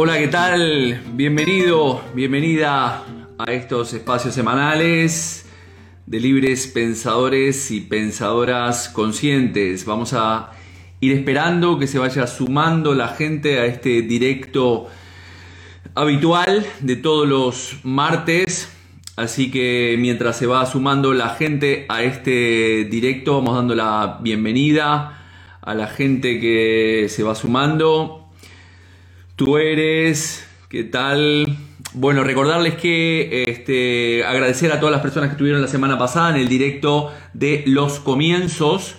Hola, ¿qué tal? Bienvenido, bienvenida a estos espacios semanales de libres pensadores y pensadoras conscientes. Vamos a ir esperando que se vaya sumando la gente a este directo habitual de todos los martes. Así que mientras se va sumando la gente a este directo, vamos dando la bienvenida a la gente que se va sumando. Tú eres, ¿qué tal? Bueno, recordarles que este, agradecer a todas las personas que estuvieron la semana pasada en el directo de los comienzos,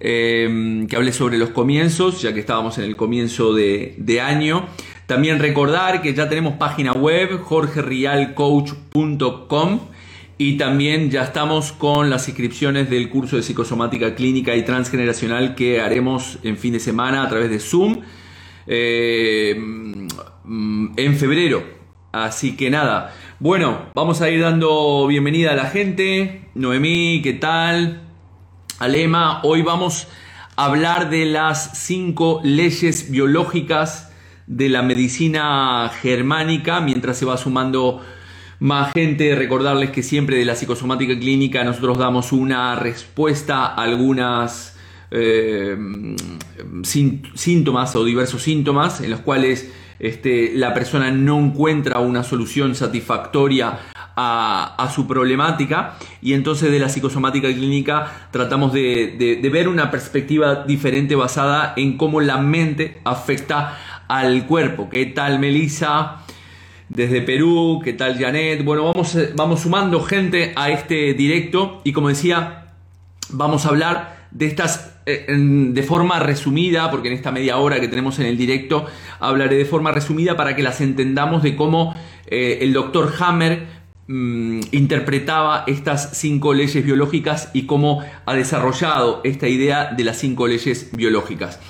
eh, que hablé sobre los comienzos, ya que estábamos en el comienzo de, de año. También recordar que ya tenemos página web, jorgerialcoach.com. Y también ya estamos con las inscripciones del curso de psicosomática clínica y transgeneracional que haremos en fin de semana a través de Zoom eh, en febrero. Así que nada, bueno, vamos a ir dando bienvenida a la gente. Noemí, ¿qué tal? Alema, hoy vamos a hablar de las cinco leyes biológicas de la medicina germánica mientras se va sumando más gente. Recordarles que siempre de la psicosomática clínica nosotros damos una respuesta a algunas eh, síntomas o diversos síntomas en los cuales este, la persona no encuentra una solución satisfactoria a, su problemática y entonces de la psicosomática clínica tratamos de, ver una perspectiva diferente basada en cómo la mente afecta al cuerpo. ¿Qué tal Melissa? Desde Perú, ¿qué tal Janet? Bueno, vamos, vamos sumando gente a este directo y como decía, vamos a hablar de estas de forma resumida, porque en esta media hora que tenemos en el directo hablaré de forma resumida para que las entendamos de cómo eh, el doctor Hammer mm, interpretaba estas cinco leyes biológicas y cómo ha desarrollado esta idea de las cinco leyes biológicas.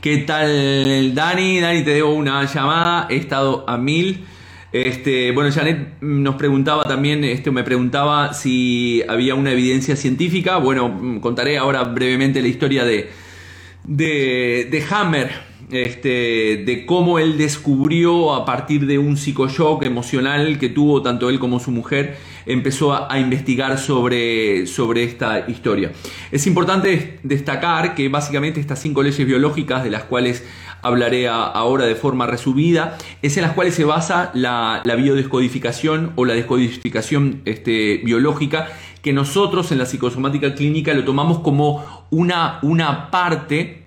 ¿Qué tal Dani? Dani, te debo una llamada, he estado a mil. Este, bueno, Janet nos preguntaba también, este, me preguntaba si había una evidencia científica. Bueno, mm, contaré ahora brevemente la historia de, de, de Hammer, este, de cómo él descubrió a partir de un psicoshock emocional que tuvo tanto él como su mujer, empezó a, investigar sobre, sobre esta historia. Es importante destacar que básicamente estas cinco leyes biológicas de las cuales hablaré ahora de forma resumida, es en las cuales se basa la, biodescodificación o la descodificación este, biológica, que nosotros en la psicosomática clínica lo tomamos como una, una parte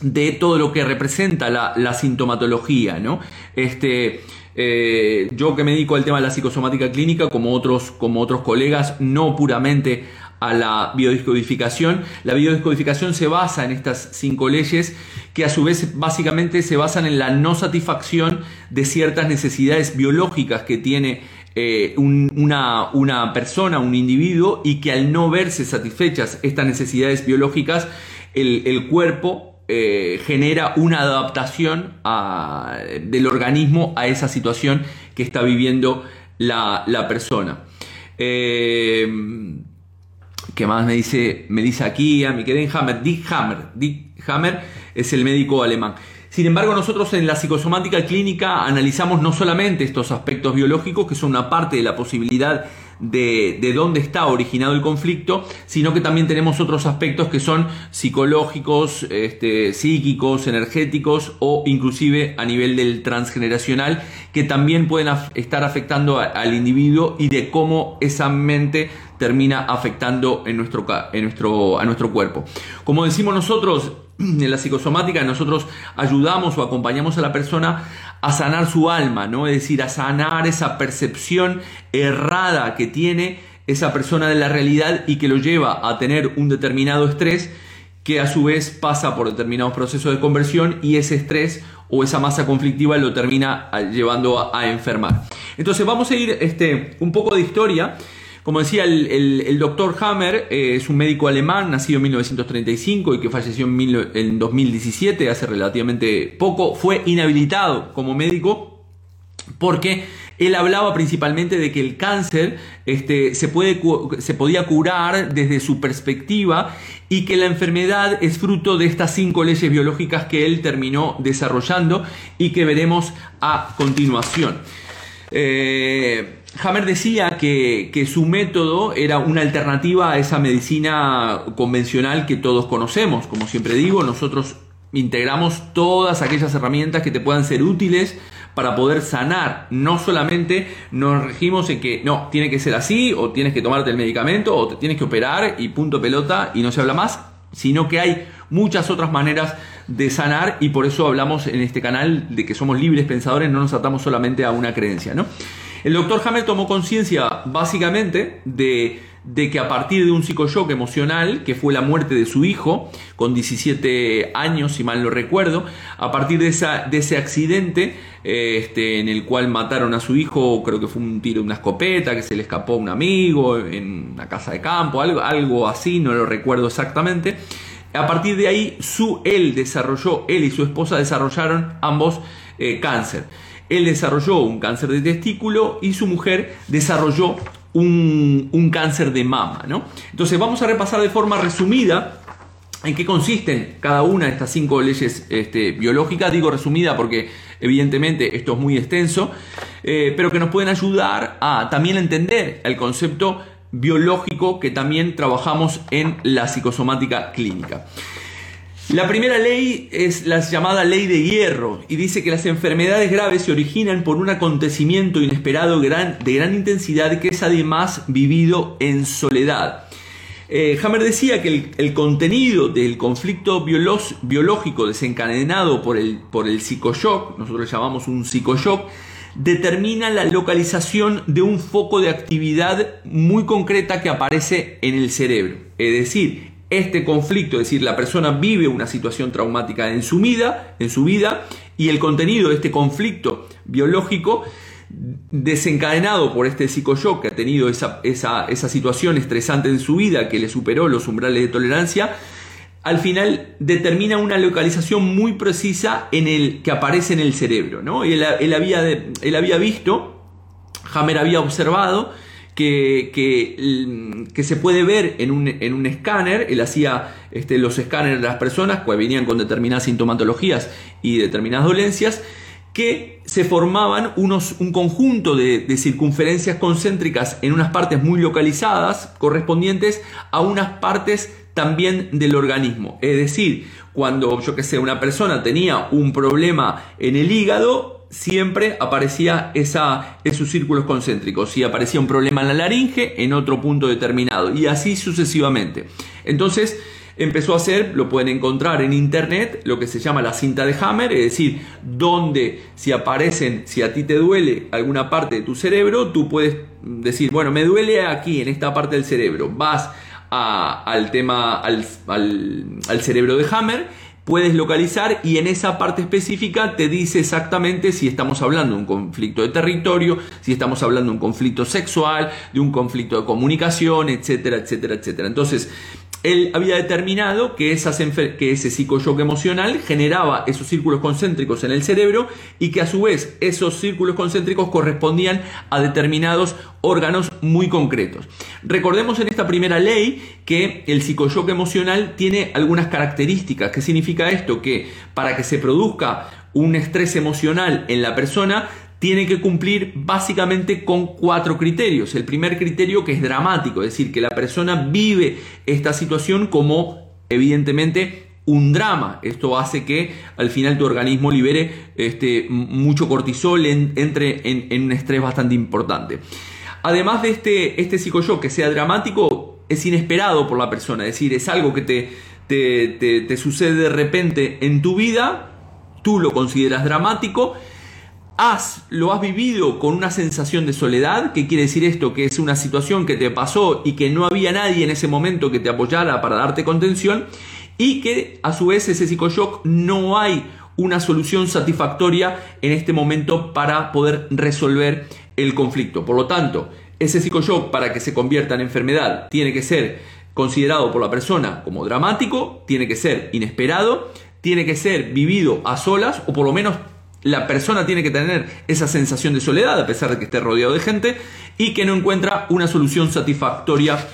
de todo lo que representa la, sintomatología, ¿no? Este, eh, yo que me dedico al tema de la psicosomática clínica, como otros, como otros colegas, no puramente a la biodescodificación. La biodescodificación se basa en estas cinco leyes que a su vez básicamente se basan en la no satisfacción de ciertas necesidades biológicas que tiene eh, una, una, persona, un individuo, y que al no verse satisfechas estas necesidades biológicas, el, cuerpo eh, genera una adaptación del organismo a esa situación que está viviendo la, persona. Eh, ¿Qué más me dice? Me dice aquí a mi quedé Hammer, Dick Hammer. Dick Hammer es el médico alemán. Sin embargo, nosotros en la psicosomática clínica analizamos no solamente estos aspectos biológicos, que son una parte de la posibilidad de, de, dónde está originado el conflicto, sino que también tenemos otros aspectos que son psicológicos, este, psíquicos, energéticos o inclusive a nivel del transgeneracional, que también pueden estar afectando al individuo y de cómo esa mente termina afectando en nuestro, en nuestro, a nuestro cuerpo. Como decimos nosotros, en la psicosomática nosotros ayudamos o acompañamos a la persona a sanar su alma, ¿no? Es decir, a sanar esa percepción errada que tiene esa persona de la realidad y que lo lleva a tener un determinado estrés que a su vez pasa por determinados procesos de conversión y ese estrés o esa masa conflictiva lo termina llevando a, enfermar. Entonces vamos a ir este, un poco de historia como decía, el, doctor Hammer eh, es un médico alemán nacido en 1935 y que falleció en, en 2017, hace relativamente poco. Fue inhabilitado como médico porque él hablaba principalmente de que el cáncer este, se, puede, se podía curar desde su perspectiva y que la enfermedad es fruto de estas cinco leyes biológicas que él terminó desarrollando y que veremos a continuación. Eh, Hammer decía que, que, su método era una alternativa a esa medicina convencional que todos conocemos. Como siempre digo, nosotros integramos todas aquellas herramientas que te puedan ser útiles para poder sanar. No solamente nos regimos en que no, tiene que ser así, o tienes que tomarte el medicamento, o te tienes que operar y punto pelota y no se habla más, sino que hay muchas otras maneras de sanar y por eso hablamos en este canal de que somos libres pensadores, no nos atamos solamente a una creencia. ¿no? El doctor Hammer tomó conciencia básicamente de de que a partir de un psicoshock emocional, que fue la muerte de su hijo, con 17 años, si mal no recuerdo, a partir de, esa, de ese accidente eh, este, en el cual mataron a su hijo, creo que fue un tiro de una escopeta, que se le escapó a un amigo en una casa de campo, algo, algo así, no lo recuerdo exactamente. A partir de ahí, su, él desarrolló, él y su esposa desarrollaron ambos eh, cáncer. Él desarrolló un cáncer de testículo y su mujer desarrolló un, cáncer de mama. ¿no? Entonces vamos a repasar de forma resumida en qué consisten cada una de estas cinco leyes este, biológicas. Digo resumida porque evidentemente esto es muy extenso, eh, pero que nos pueden ayudar a también entender el concepto biológico que también trabajamos en la psicosomática clínica. La primera ley es la llamada ley de hierro y dice que las enfermedades graves se originan por un acontecimiento inesperado de gran intensidad que es además vivido en soledad. Eh, Hammer decía que el, contenido del conflicto biológico desencadenado por el, por el psicoshock, nosotros llamamos un psicoshock, determina la localización de un foco de actividad muy concreta que aparece en el cerebro. Es decir, este conflicto, es decir, la persona vive una situación traumática en su vida, en su vida y el contenido de este conflicto biológico desencadenado por este psicoshock que ha tenido esa, esa, situación estresante en su vida que le superó los umbrales de tolerancia, al final determina una localización muy precisa en el que aparece en el cerebro. ¿no? Él, él, había, él había visto, Hammer había observado que, que, se puede ver en un, en un escáner. Él hacía este, los escáneres de las personas que venían con determinadas sintomatologías y determinadas dolencias que se formaban unos, un conjunto de, de, circunferencias concéntricas en unas partes muy localizadas correspondientes a unas partes también del organismo. Es decir, cuando yo que sé, una persona tenía un problema en el hígado, siempre aparecía esa, esos círculos concéntricos. Si aparecía un problema en la laringe, en otro punto determinado. Y así sucesivamente. Entonces empezó a hacer, lo pueden encontrar en internet, lo que se llama la cinta de Hammer, es decir, donde si aparecen, si a ti te duele alguna parte de tu cerebro, tú puedes decir, bueno, me duele aquí, en esta parte del cerebro. Vas al tema, al, al cerebro de Hammer puedes localizar y en esa parte específica te dice exactamente si estamos hablando de un conflicto de territorio, si estamos hablando de un conflicto sexual, de un conflicto de comunicación, etcétera, etcétera, etcétera. Entonces, él había determinado que, que ese psicoshock emocional generaba esos círculos concéntricos en el cerebro y que a su vez esos círculos concéntricos correspondían a determinados órganos muy concretos. Recordemos en esta primera ley que el psicoshock emocional tiene algunas características. ¿Qué significa esto? Que para que se produzca un estrés emocional en la persona tiene que cumplir básicamente con cuatro criterios. El primer criterio que es dramático, es decir, que la persona vive esta situación como evidentemente un drama. Esto hace que al final tu organismo libere este, mucho cortisol, entre en, un estrés bastante importante. Además de este, este psicoshock que sea dramático, es inesperado por la persona, es decir, es algo que te, te, te sucede de repente en tu vida, tú lo consideras dramático, has, lo has vivido con una sensación de soledad, que quiere decir esto, que es una situación que te pasó y que no había nadie en ese momento que te apoyara para darte contención, y que a su vez ese psicoshock no hay una solución satisfactoria en este momento para poder resolver el conflicto. Por lo tanto, ese psicoshock para que se convierta en enfermedad tiene que ser considerado por la persona como dramático, tiene que ser inesperado, tiene que ser vivido a solas o por lo menos la persona tiene que tener esa sensación de soledad a pesar de que esté rodeado de gente y que no encuentra una solución satisfactoria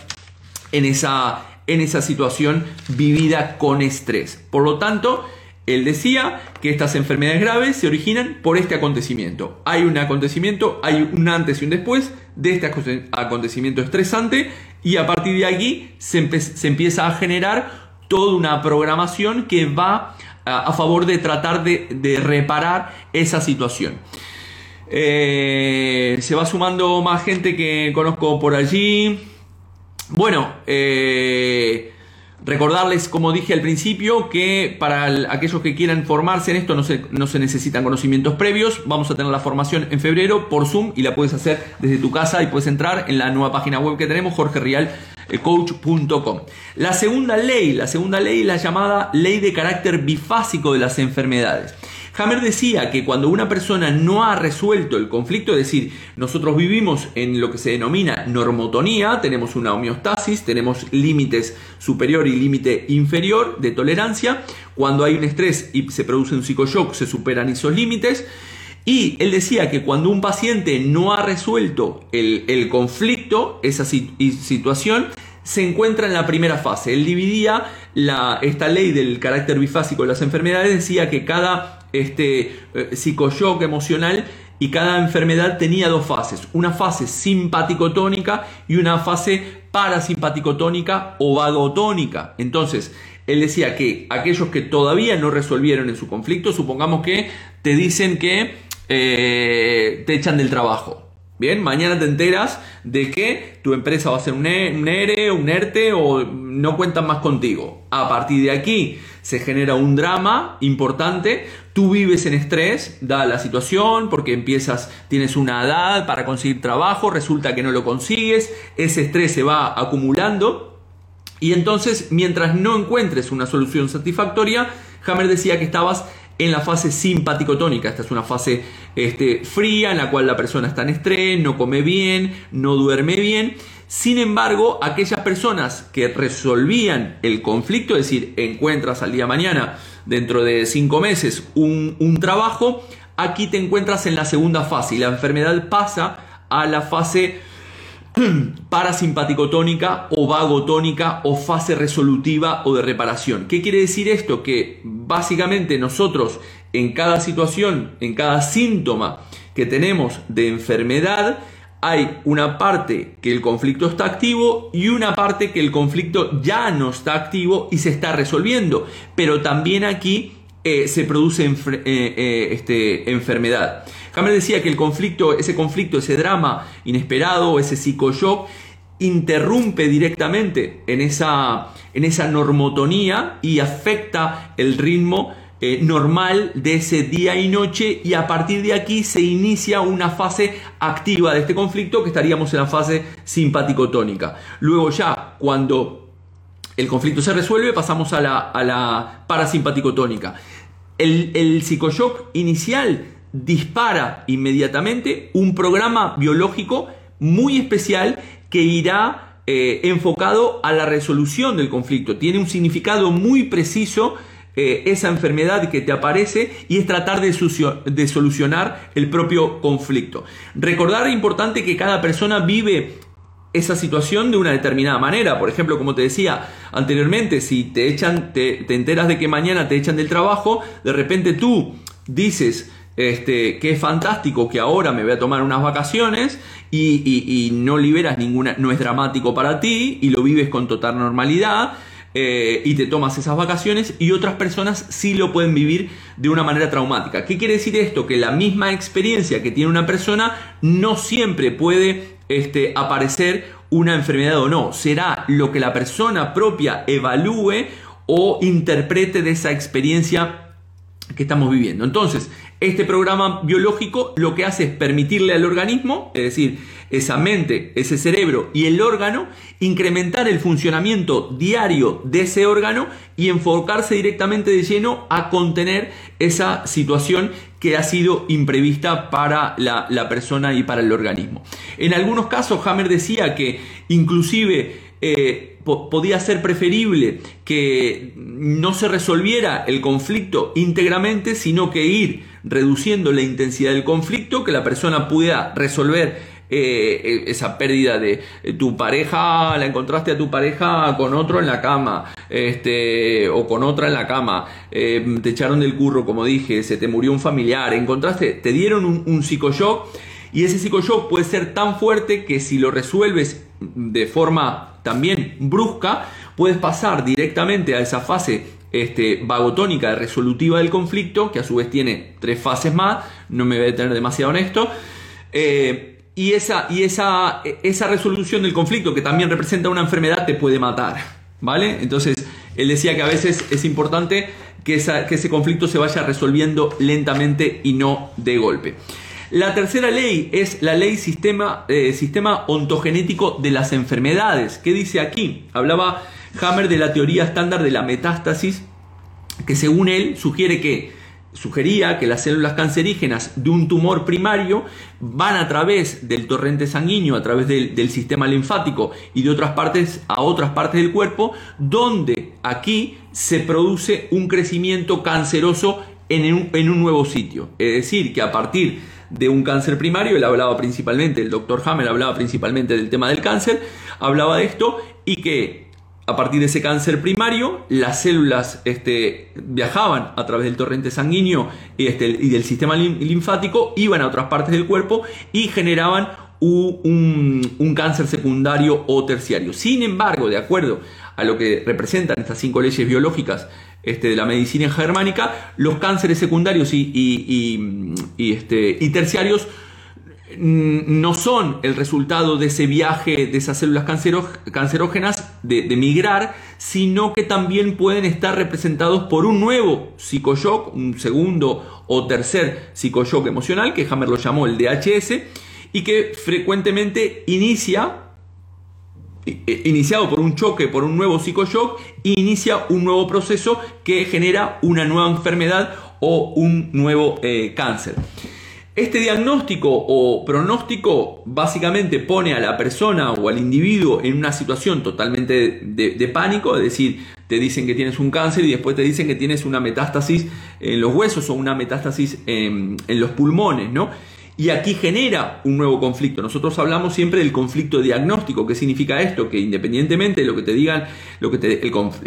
en esa, en esa situación vivida con estrés. Por lo tanto, él decía que estas enfermedades graves se originan por este acontecimiento. Hay un acontecimiento, hay un antes y un después de este acontecimiento estresante y a partir de aquí se, empieza a generar toda una programación que va a, favor de tratar de, reparar esa situación. Eh, se va sumando más gente que conozco por allí. Bueno, eh, Recordarles, como dije al principio, que para aquellos que quieran formarse en esto no se, no se necesitan conocimientos previos. Vamos a tener la formación en febrero por Zoom y la puedes hacer desde tu casa y puedes entrar en la nueva página web que tenemos, jorgerialcoach.com. La segunda ley, la segunda ley la llamada ley de carácter bifásico de las enfermedades. Hammer decía que cuando una persona no ha resuelto el conflicto, es decir, nosotros vivimos en lo que se denomina normotonía, tenemos una homeostasis, tenemos límites superior y límite inferior de tolerancia, cuando hay un estrés y se produce un psicoshock se superan esos límites. Y él decía que cuando un paciente no ha resuelto el, conflicto, esa situación, se encuentra en la primera fase. Él dividía la, esta ley del carácter bifásico de las enfermedades, decía que cada este, eh, emocional y cada enfermedad tenía dos fases, una fase simpaticotónica y una fase parasimpaticotónica o vagotónica. Entonces, él decía que aquellos que todavía no resolvieron en su conflicto, supongamos que te dicen que eh, te echan del trabajo. Bien, mañana te enteras de que tu empresa va a ser un, ERE, un ERTE o no cuentan más contigo. A partir de aquí se genera un drama importante. Tú vives en estrés, da la situación, porque empiezas, tienes una edad para conseguir trabajo, resulta que no lo consigues, ese estrés se va acumulando. Y entonces, mientras no encuentres una solución satisfactoria, Hammer decía que estabas en la fase simpaticotónica. Esta es una fase este, fría en la cual la persona está en estrés, no come bien, no duerme bien. Sin embargo, aquellas personas que resolvían el conflicto, es decir, encuentras al día mañana, dentro de cinco meses, un, un trabajo, aquí te encuentras en la segunda fase y la enfermedad pasa a la fase parasimpaticotónica o vagotónica o fase resolutiva o de reparación. ¿Qué quiere decir esto? Que básicamente nosotros en cada situación, en cada síntoma que tenemos de enfermedad, hay una parte que el conflicto está activo y una parte que el conflicto ya no está activo y se está resolviendo. Pero también aquí eh, se produce eh, eh, este, enfermedad. Hammer decía que el conflicto, ese conflicto, ese drama inesperado, ese psicoshock, interrumpe directamente en esa, en esa normotonía y afecta el ritmo normal de ese día y noche y a partir de aquí se inicia una fase activa de este conflicto que estaríamos en la fase simpaticotónica. Luego ya cuando el conflicto se resuelve, pasamos a la, a la parasimpaticotónica. El, el psicoshock inicial dispara inmediatamente un programa biológico muy especial que irá eh, enfocado a la resolución del conflicto. Tiene un significado muy preciso eh, esa enfermedad que te aparece y es tratar de, solucionar el propio conflicto. Recordar importante que cada persona vive esa situación de una determinada manera. Por ejemplo, como te decía anteriormente, si te echan, te, enteras de que mañana te echan del trabajo, de repente tú dices este, que es fantástico que ahora me voy a tomar unas vacaciones y, no liberas ninguna, no es dramático para ti y lo vives con total normalidad. Eh, y te tomas esas vacaciones y otras personas sí lo pueden vivir de una manera traumática. ¿Qué quiere decir esto? Que la misma experiencia que tiene una persona no siempre puede este, aparecer una enfermedad o no. Será lo que la persona propia evalúe o interprete de esa experiencia que estamos viviendo. Entonces, este programa biológico lo que hace es permitirle al organismo, es decir, esa mente, ese cerebro y el órgano, incrementar el funcionamiento diario de ese órgano y enfocarse directamente de lleno a contener esa situación que ha sido imprevista para la, persona y para el organismo. En algunos casos, Hammer decía que inclusive eh, podía ser preferible que no se resolviera el conflicto íntegramente, sino que ir reduciendo la intensidad del conflicto, que la persona pudiera resolver eh, esa pérdida de eh, tu pareja, la encontraste a tu pareja con otro en la cama, este, o con otra en la cama, eh, te echaron del curro, como dije, se te murió un familiar, encontraste, te dieron un, un y ese psicoshock puede ser tan fuerte que si lo resuelves de forma también brusca, puedes pasar directamente a esa fase este, vagotónica resolutiva del conflicto, que a su vez tiene tres fases más, no me voy a detener demasiado en esto. Y, esa, y esa, esa resolución del conflicto, que también representa una enfermedad, te puede matar. ¿Vale? Entonces, él decía que a veces es importante que, ese conflicto se vaya resolviendo lentamente y no de golpe. La tercera ley es la ley sistema, eh, sistema ontogenético de las enfermedades. ¿Qué dice aquí? Hablaba Hammer de la teoría estándar de la metástasis, que según él sugiere que sugería que las células cancerígenas de un tumor primario van a través del torrente sanguíneo, a través del, sistema linfático y de otras partes a otras partes del cuerpo, donde aquí se produce un crecimiento canceroso en un, en un nuevo sitio. Es decir, que a partir de un cáncer primario, él hablaba principalmente, el doctor Hammer hablaba principalmente del tema del cáncer, hablaba de esto y que a partir de ese cáncer primario, las células este, viajaban a través del torrente sanguíneo y, este, y del sistema linfático, iban a otras partes del cuerpo y generaban un, cáncer secundario o terciario. Sin embargo, de acuerdo a lo que representan estas cinco leyes biológicas este, de la medicina germánica, los cánceres secundarios y, este, terciarios Mm, no son el resultado de ese viaje de esas células cancerógenas de, migrar, sino que también pueden estar representados por un nuevo psicoshock, un segundo o tercer psicoshock emocional, que Hammer lo llamó el DHS, y que frecuentemente inicia, iniciado por un choque, por un nuevo psicoshock, inicia un nuevo proceso que genera una nueva enfermedad o un nuevo eh, cáncer. Este diagnóstico o pronóstico básicamente pone a la persona o al individuo en una situación totalmente de, pánico, es decir, te dicen que tienes un cáncer y después te dicen que tienes una metástasis en los huesos o una metástasis en, en los pulmones, ¿no? Y aquí genera un nuevo conflicto. Nosotros hablamos siempre del conflicto diagnóstico. ¿Qué significa esto? Que independientemente de lo que te digan, lo que te,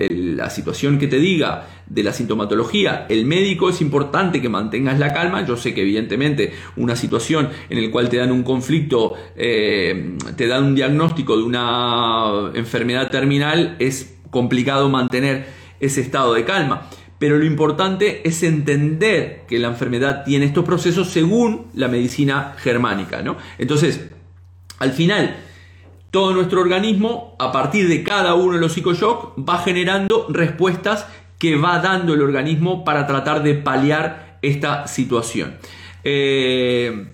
la situación que te diga de la sintomatología, el médico es importante que mantengas la calma. Yo sé que evidentemente una situación en la cual te dan un conflicto, eh, te dan un diagnóstico de una enfermedad terminal, es complicado mantener ese estado de calma pero lo importante es entender que la enfermedad tiene estos procesos según la medicina germánica. ¿no? Entonces, al final, todo nuestro organismo, a partir de cada uno de los psicoshocks, va generando respuestas que va dando el organismo para tratar de paliar esta situación. Eh,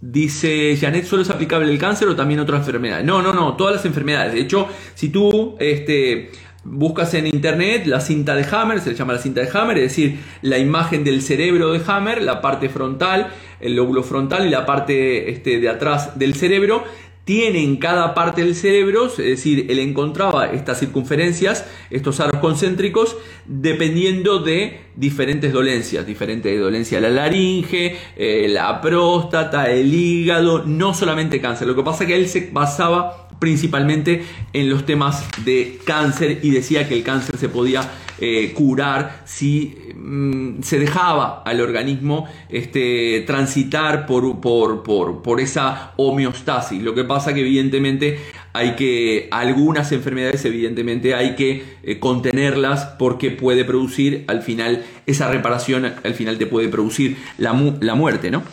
dice Janet, ¿solo es aplicable el cáncer o también otras enfermedades? No, no, no, todas las enfermedades. De hecho, si tú este, Buscas en internet la cinta de Hammer, se le llama la cinta de Hammer, es decir, la imagen del cerebro de Hammer, la parte frontal, el lóbulo frontal y la parte este, de atrás del cerebro, tiene en cada parte del cerebro, es decir, él encontraba estas circunferencias, estos aros concéntricos, dependiendo de diferentes dolencias, diferentes dolencias la laringe, eh, la próstata, el hígado, no solamente cáncer. Lo que pasa es que él se basaba principalmente en los temas de cáncer y decía que el cáncer se podía eh, curar si mm, se dejaba al organismo este, transitar por, por, por, esa homeostasis. Lo que pasa que evidentemente hay que, algunas enfermedades evidentemente hay que eh, contenerlas porque puede producir al final, esa reparación al final te puede producir la, la muerte, ¿no?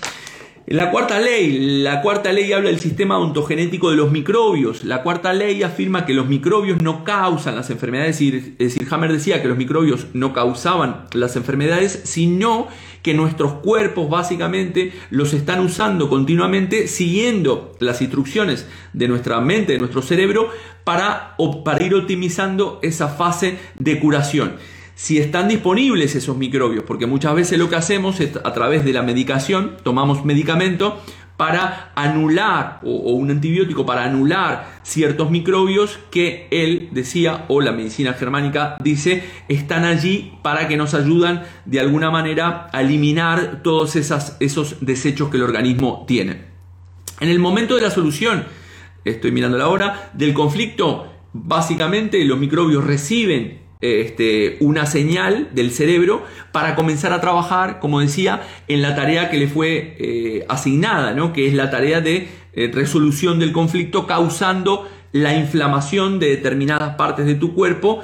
La cuarta ley, la cuarta ley habla del sistema ontogenético de los microbios. La cuarta ley afirma que los microbios no causan las enfermedades, es decir, Hammer decía que los microbios no causaban las enfermedades, sino que nuestros cuerpos básicamente los están usando continuamente siguiendo las instrucciones de nuestra mente, de nuestro cerebro, para, para ir optimizando esa fase de curación si están disponibles esos microbios, porque muchas veces lo que hacemos es a través de la medicación, tomamos medicamento para anular, o, un antibiótico para anular ciertos microbios que él decía, o la medicina germánica dice, están allí para que nos ayudan de alguna manera a eliminar todos esos desechos que el organismo tiene. En el momento de la solución, estoy mirando la hora, del conflicto, básicamente los microbios reciben este, una señal del cerebro para comenzar a trabajar, como decía, en la tarea que le fue eh, asignada, ¿no? que es la tarea de eh, resolución del conflicto causando la inflamación de determinadas partes de tu cuerpo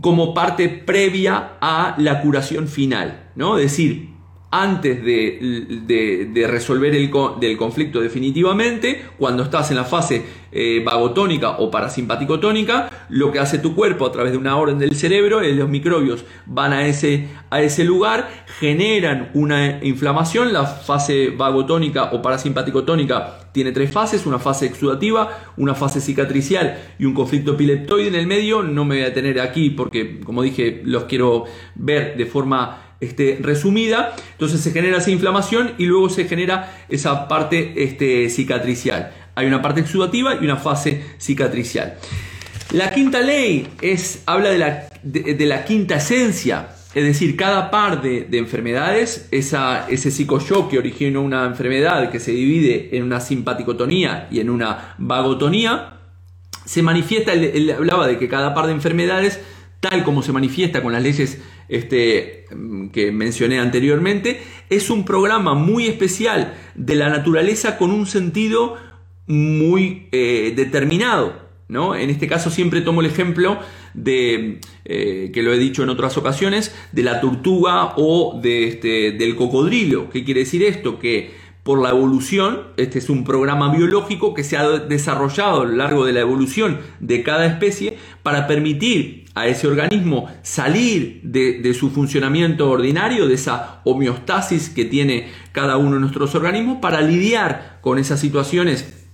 como parte previa a la curación final. ¿no? Es decir, antes de, resolver el del conflicto definitivamente, cuando estás en la fase eh, vagotónica o parasimpaticotónica, lo que hace tu cuerpo a través de una orden del cerebro es los microbios van a ese, a ese lugar, generan una inflamación, la fase vagotónica o parasimpaticotónica tiene tres fases, una fase exudativa, una fase cicatricial y un conflicto epileptoide en el medio, no me voy a tener aquí porque como dije los quiero ver de forma este, resumida, entonces se genera esa inflamación y luego se genera esa parte este, cicatricial. Hay una parte exudativa y una fase cicatricial. La quinta ley es, habla de la, de, la quinta esencia, es decir, cada par de, enfermedades, esa, ese psicoshock que origina una enfermedad que se divide en una simpaticotonía y en una vagotonía, se manifiesta, él, hablaba de que cada par de enfermedades, tal como se manifiesta con las leyes este, que mencioné anteriormente, es un programa muy especial de la naturaleza con un sentido muy eh, determinado. ¿no? En este caso siempre tomo el ejemplo de, eh, que lo he dicho en otras ocasiones, de la tortuga o de, este, del cocodrilo. ¿Qué quiere decir esto? Que por la evolución, este es un programa biológico que se ha desarrollado a lo largo de la evolución de cada especie para permitir a ese organismo salir de, su funcionamiento ordinario, de esa homeostasis que tiene cada uno de nuestros organismos, para lidiar con esas situaciones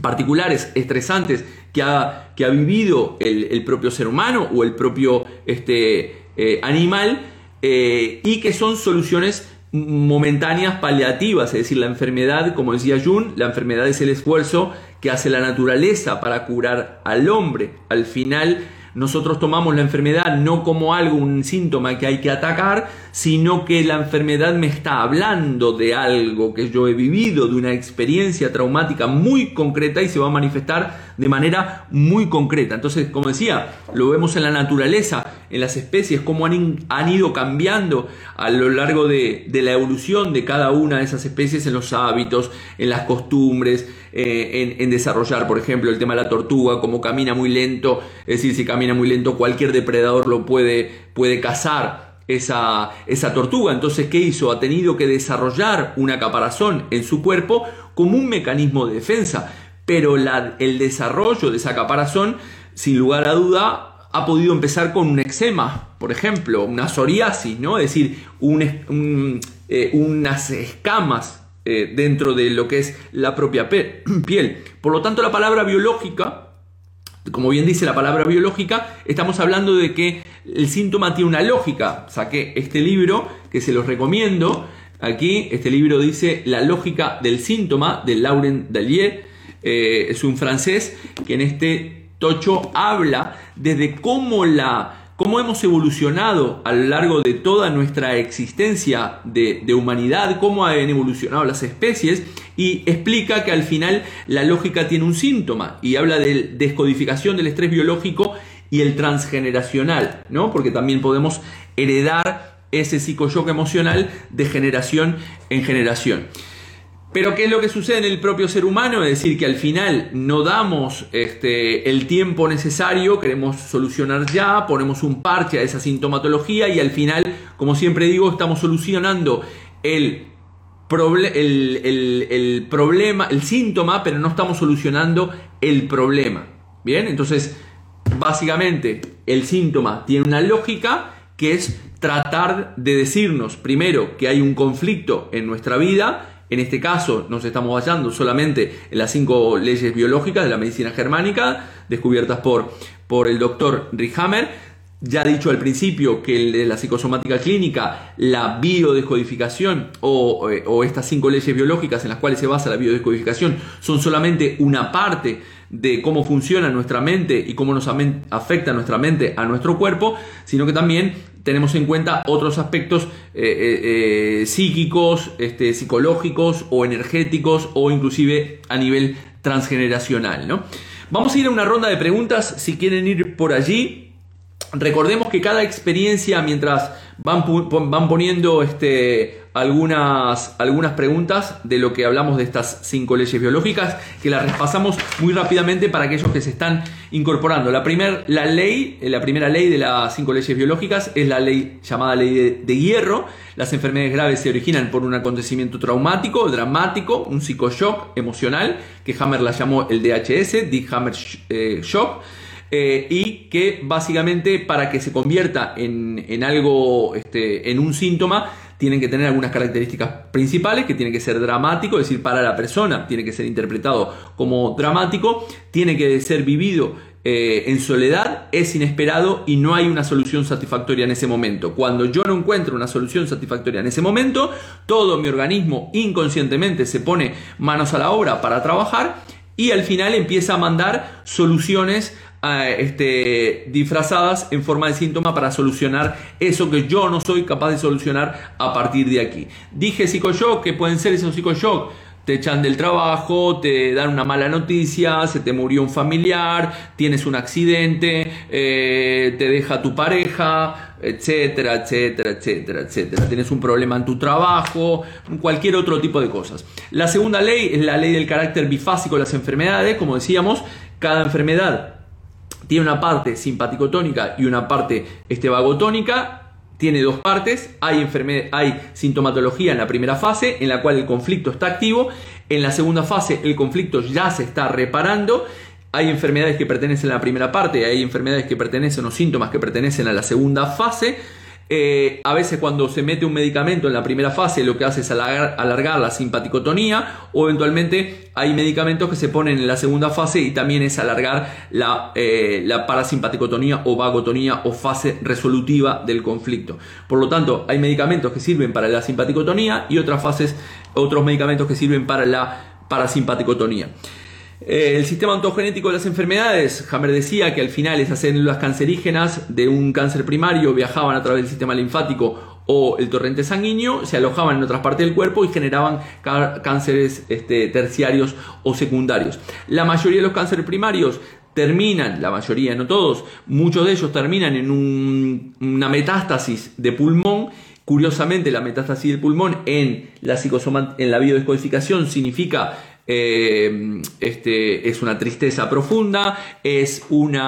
particulares, estresantes que ha, que ha vivido el, propio ser humano o el propio este, eh, animal eh, y que son soluciones momentáneas paliativas, es decir, la enfermedad, como decía Jung, la enfermedad es el esfuerzo que hace la naturaleza para curar al hombre. Al final, nosotros tomamos la enfermedad no como algo, un síntoma que hay que atacar, sino que la enfermedad me está hablando de algo que yo he vivido, de una experiencia traumática muy concreta y se va a manifestar de manera muy concreta. Entonces, como decía, lo vemos en la naturaleza, en las especies, cómo han, ido cambiando a lo largo de, la evolución de cada una de esas especies en los hábitos, en las costumbres, eh, en, desarrollar, por ejemplo, el tema de la tortuga, cómo camina muy lento, es decir, si camina muy lento, cualquier depredador lo puede, puede cazar. Esa, esa tortuga, entonces, ¿qué hizo? Ha tenido que desarrollar una caparazón en su cuerpo como un mecanismo de defensa, pero el desarrollo de esa caparazón, sin lugar a duda, ha podido empezar con un eczema, por ejemplo, una psoriasis, ¿no? Es decir, eh, unas escamas eh, dentro de lo que es la propia piel. Por lo tanto, la palabra biológica, como bien dice la palabra biológica, estamos hablando de que el síntoma tiene una lógica. Saqué este libro que se los recomiendo. Aquí, este libro dice La lógica del síntoma de Laurent Dallier. Eh, es un francés que en este Tocho habla desde cómo, la, cómo hemos evolucionado a lo largo de toda nuestra existencia de, humanidad, cómo han evolucionado las especies y explica que al final la lógica tiene un síntoma y habla de descodificación del estrés biológico y el transgeneracional, ¿no? Porque también podemos heredar ese psicoshock emocional de generación en generación. Pero ¿qué es lo que sucede en el propio ser humano? Es decir, que al final no damos este, el tiempo necesario, queremos solucionar ya, ponemos un parche a esa sintomatología y al final, como siempre digo, estamos solucionando el, el, problema, el síntoma, pero no estamos solucionando el problema. Bien, entonces, básicamente, el síntoma tiene una lógica que es tratar de decirnos primero que hay un conflicto en nuestra vida, en este caso nos estamos basando solamente en las cinco leyes biológicas de la medicina germánica, descubiertas por, por el doctor Rickhammer. ya dicho al principio que la psicosomática clínica, la biodescodificación o, eh, o, estas cinco leyes biológicas en las cuales se basa la biodescodificación son solamente una parte de cómo funciona nuestra mente y cómo nos afecta nuestra mente a nuestro cuerpo, sino que también tenemos en cuenta otros aspectos eh, eh, eh, psíquicos, este, psicológicos o energéticos o inclusive a nivel transgeneracional. ¿no? Vamos a ir a una ronda de preguntas si quieren ir por allí. Recordemos que cada experiencia, mientras van, van poniendo este, algunas, algunas preguntas de lo que hablamos de estas cinco leyes biológicas, que las repasamos muy rápidamente para aquellos que se están incorporando. La, primer, la, ley, la primera ley de las cinco leyes biológicas es la ley llamada ley de, hierro. Las enfermedades graves se originan por un acontecimiento traumático, dramático, un psicoshock emocional, que Hammer la llamó el DHS, Dick Hammer eh, Shock. Eh, y que básicamente para que se convierta en, en algo, este, en un síntoma, tienen que tener algunas características principales, que tiene que ser dramático, es decir, para la persona tiene que ser interpretado como dramático, tiene que ser vivido eh, en soledad, es inesperado y no hay una solución satisfactoria en ese momento. Cuando yo no encuentro una solución satisfactoria en ese momento, todo mi organismo inconscientemente se pone manos a la obra para trabajar y al final empieza a mandar soluciones este, disfrazadas en forma de síntoma para solucionar eso que yo no soy capaz de solucionar a partir de aquí. Dije psicoshock, que pueden ser esos psicoshock. Te echan del trabajo, te dan una mala noticia, se te murió un familiar, tienes un accidente, eh, te deja tu pareja, etcétera, etcétera, etcétera, etcétera. Tienes un problema en tu trabajo, cualquier otro tipo de cosas. La segunda ley es la ley del carácter bifásico de las enfermedades, como decíamos, cada enfermedad tiene una parte simpaticotónica y una parte este, vagotónica. Tiene dos partes, hay, hay sintomatología en la primera fase, en la cual el conflicto está activo, en la segunda fase el conflicto ya se está reparando, hay enfermedades que pertenecen a la primera parte, hay enfermedades que pertenecen o síntomas que pertenecen a la segunda fase, eh, a veces cuando se mete un medicamento en la primera fase lo que hace es alargar, la simpaticotonía o eventualmente hay medicamentos que se ponen en la segunda fase y también es alargar la, eh, la parasimpaticotonía o vagotonía o fase resolutiva del conflicto. Por lo tanto, hay medicamentos que sirven para la simpaticotonía y otras fases, otros medicamentos que sirven para la parasimpaticotonía. Eh, el sistema ontogenético de las enfermedades, Hammer decía que al final esas células cancerígenas de un cáncer primario viajaban a través del sistema linfático o el torrente sanguíneo, se alojaban en otras partes del cuerpo y generaban cánceres este, terciarios o secundarios. La mayoría de los cánceres primarios terminan, la mayoría, no todos, muchos de ellos terminan en una metástasis de pulmón Curiosamente, la metástasis del pulmón en la, en la biodescodificación significa eh, este, es una tristeza profunda, es un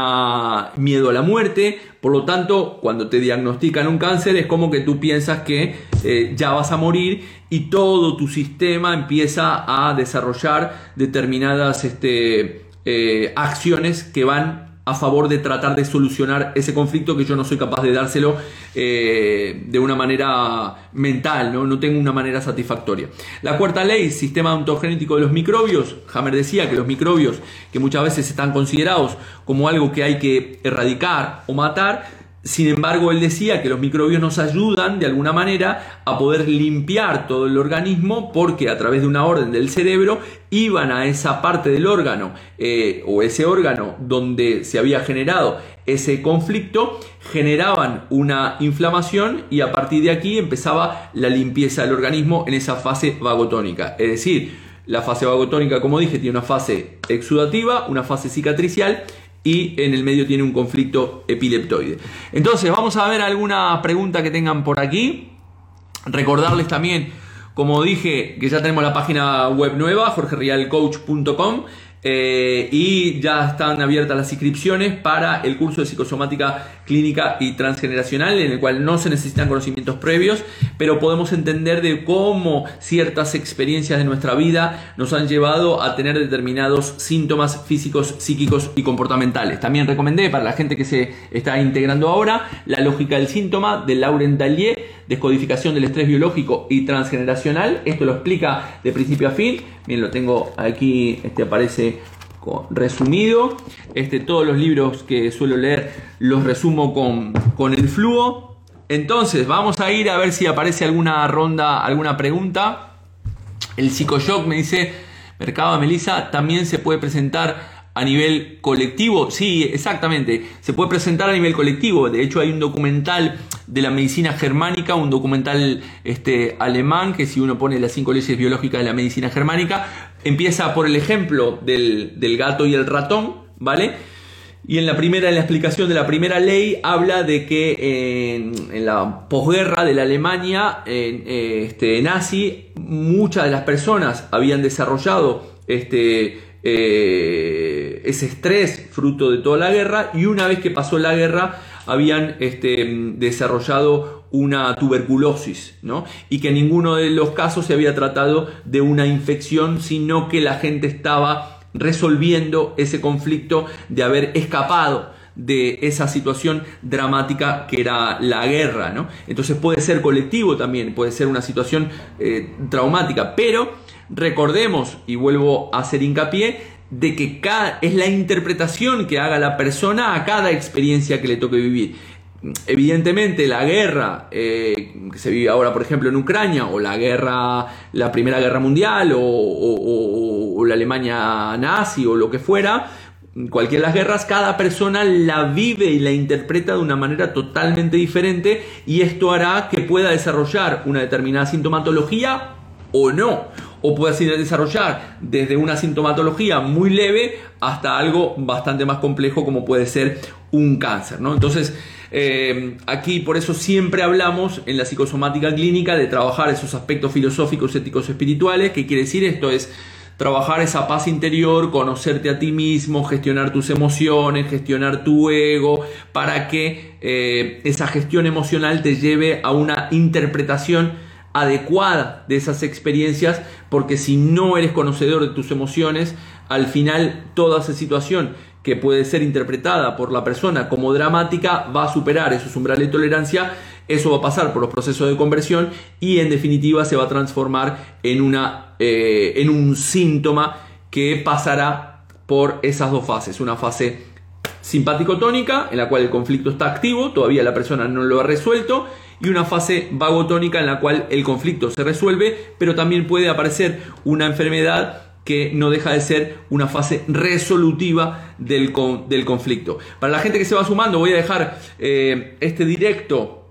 miedo a la muerte, por lo tanto, cuando te diagnostican un cáncer es como que tú piensas que eh, ya vas a morir y todo tu sistema empieza a desarrollar determinadas este, eh, acciones que van a favor de tratar de solucionar ese conflicto que yo no soy capaz de dárselo eh, de una manera mental, ¿no? no tengo una manera satisfactoria. La cuarta ley, sistema ontogenético de los microbios, Hammer decía que los microbios, que muchas veces están considerados como algo que hay que erradicar o matar, sin embargo, él decía que los microbios nos ayudan de alguna manera a poder limpiar todo el organismo porque a través de una orden del cerebro iban a esa parte del órgano eh, o ese órgano donde se había generado ese conflicto, generaban una inflamación y a partir de aquí empezaba la limpieza del organismo en esa fase vagotónica. Es decir, la fase vagotónica, como dije, tiene una fase exudativa, una fase cicatricial y en el medio tiene un conflicto epileptoide. Entonces, vamos a ver alguna pregunta que tengan por aquí. Recordarles también, como dije, que ya tenemos la página web nueva, jorgerialcoach.com. Eh, y ya están abiertas las inscripciones para el curso de psicosomática clínica y transgeneracional en el cual no se necesitan conocimientos previos pero podemos entender de cómo ciertas experiencias de nuestra vida nos han llevado a tener determinados síntomas físicos, psíquicos y comportamentales. También recomendé para la gente que se está integrando ahora la lógica del síntoma de Laurent Dallier, descodificación del estrés biológico y transgeneracional. Esto lo explica de principio a fin. Bien, lo tengo aquí, este aparece resumido. Este, todos los libros que suelo leer los resumo con, con el flujo. Entonces, vamos a ir a ver si aparece alguna ronda, alguna pregunta. El psicoshock me dice, Mercado Melissa, también se puede presentar a nivel colectivo. Sí, exactamente. Se puede presentar a nivel colectivo. De hecho, hay un documental de la medicina germánica, un documental este, alemán, que si uno pone las cinco leyes biológicas de la medicina germánica, empieza por el ejemplo del, gato y el ratón, ¿vale? Y en la primera, en la explicación de la primera ley, habla de que en, la posguerra de la Alemania este, nazi, muchas de las personas habían desarrollado este, eh, ese estrés fruto de toda la guerra y una vez que pasó la guerra habían este, desarrollado una tuberculosis, ¿no? Y que en ninguno de los casos se había tratado de una infección, sino que la gente estaba resolviendo ese conflicto de haber escapado de esa situación dramática que era la guerra, ¿no? Entonces puede ser colectivo también, puede ser una situación eh, traumática, pero recordemos, y vuelvo a hacer hincapié, de que cada, es la interpretación que haga la persona a cada experiencia que le toque vivir. Evidentemente la guerra eh, que se vive ahora por ejemplo en Ucrania o la guerra, la primera guerra mundial o, la Alemania nazi o lo que fuera, cualquiera de las guerras, cada persona la vive y la interpreta de una manera totalmente diferente y esto hará que pueda desarrollar una determinada sintomatología o no o puede desarrollar desde una sintomatología muy leve hasta algo bastante más complejo como puede ser un cáncer. ¿no? Entonces, eh, aquí por eso siempre hablamos en la psicosomática clínica de trabajar esos aspectos filosóficos, éticos, espirituales. ¿Qué quiere decir esto? Es trabajar esa paz interior, conocerte a ti mismo, gestionar tus emociones, gestionar tu ego, para que eh, esa gestión emocional te lleve a una interpretación adecuada de esas experiencias, porque si no eres conocedor de tus emociones, al final toda esa situación que puede ser interpretada por la persona como dramática va a superar esos umbrales de tolerancia, eso va a pasar por los procesos de conversión y en definitiva se va a transformar en, una, eh, en un síntoma que pasará por esas dos fases, una fase simpático-tónica en la cual el conflicto está activo, todavía la persona no lo ha resuelto, y una fase vagotónica en la cual el conflicto se resuelve, pero también puede aparecer una enfermedad que no deja de ser una fase resolutiva del, del conflicto. Para la gente que se va sumando, voy a dejar eh, este directo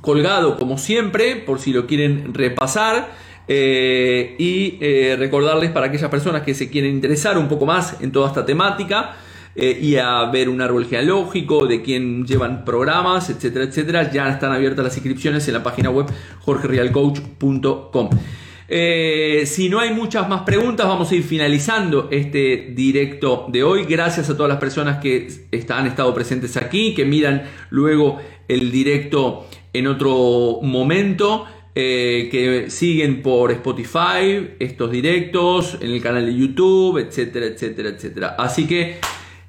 colgado como siempre, por si lo quieren repasar. Eh, y eh, recordarles para aquellas personas que se quieren interesar un poco más en toda esta temática, eh, y a ver un árbol genealógico, de quién llevan programas, etcétera, etcétera. Ya están abiertas las inscripciones en la página web jorgerealcoach.com. Eh, si no hay muchas más preguntas, vamos a ir finalizando este directo de hoy. Gracias a todas las personas que han estado presentes aquí, que miran luego el directo en otro momento. Eh, que siguen por Spotify estos directos, en el canal de YouTube, etcétera, etcétera, etcétera. Así que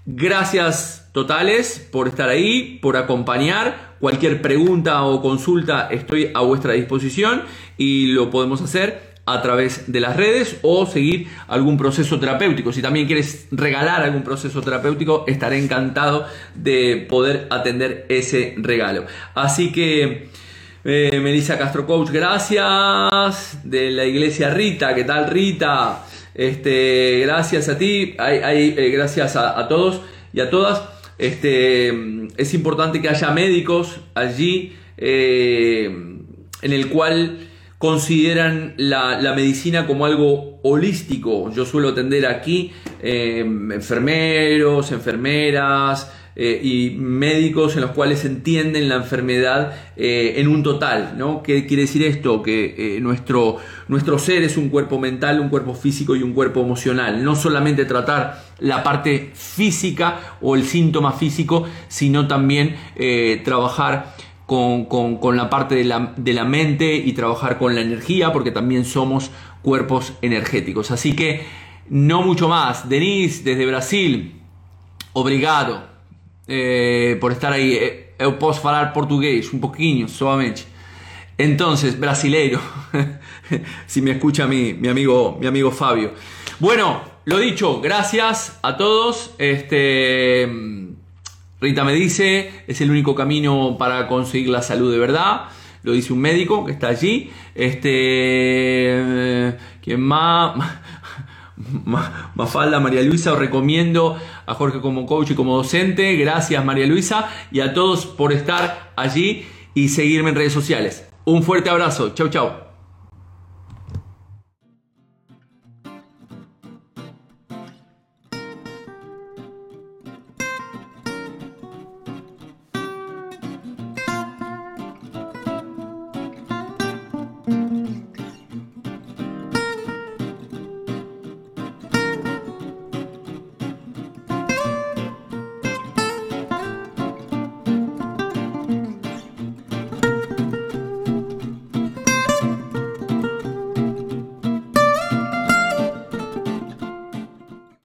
Gracias totales por estar ahí, por acompañar. Cualquier pregunta o consulta estoy a vuestra disposición y lo podemos hacer a través de las redes o seguir algún proceso terapéutico. Si también quieres regalar algún proceso terapéutico, estaré encantado de poder atender ese regalo. Así que, eh, Melissa Castro Coach, gracias. De la iglesia Rita, ¿qué tal Rita? Este, gracias a ti, hay, eh, gracias a, todos y a todas. Este, es importante que haya médicos allí eh, en el cual consideran la, medicina como algo holístico. Yo suelo atender aquí eh, enfermeros, enfermeras, eh, y médicos en los cuales entienden la enfermedad eh, en un total. ¿no? ¿Qué quiere decir esto? Que eh, nuestro, nuestro ser es un cuerpo mental, un cuerpo físico y un cuerpo emocional. No solamente tratar la parte física o el síntoma físico, sino también trabajar con, con, la parte de la, de la mente y trabajar con la energía, porque también somos cuerpos energéticos. Así que no mucho más. Denise, desde Brasil, obrigado. Eh, por estar ahí. Eh, eu posso falar portugués un poquinho, solamente. Entonces, brasileiro, si me escucha mi, mi, amigo, mi amigo Fabio. Bueno, lo dicho, gracias a todos. Este, Rita me dice, es el único camino para conseguir la salud de verdad. Lo dice un médico que está allí. Este, ¿quién más? Mafalda, María Luisa, os recomiendo a Jorge como coach y como docente. Gracias María Luisa y a todos por estar allí y seguirme en redes sociales. Un fuerte abrazo. Chau, chau.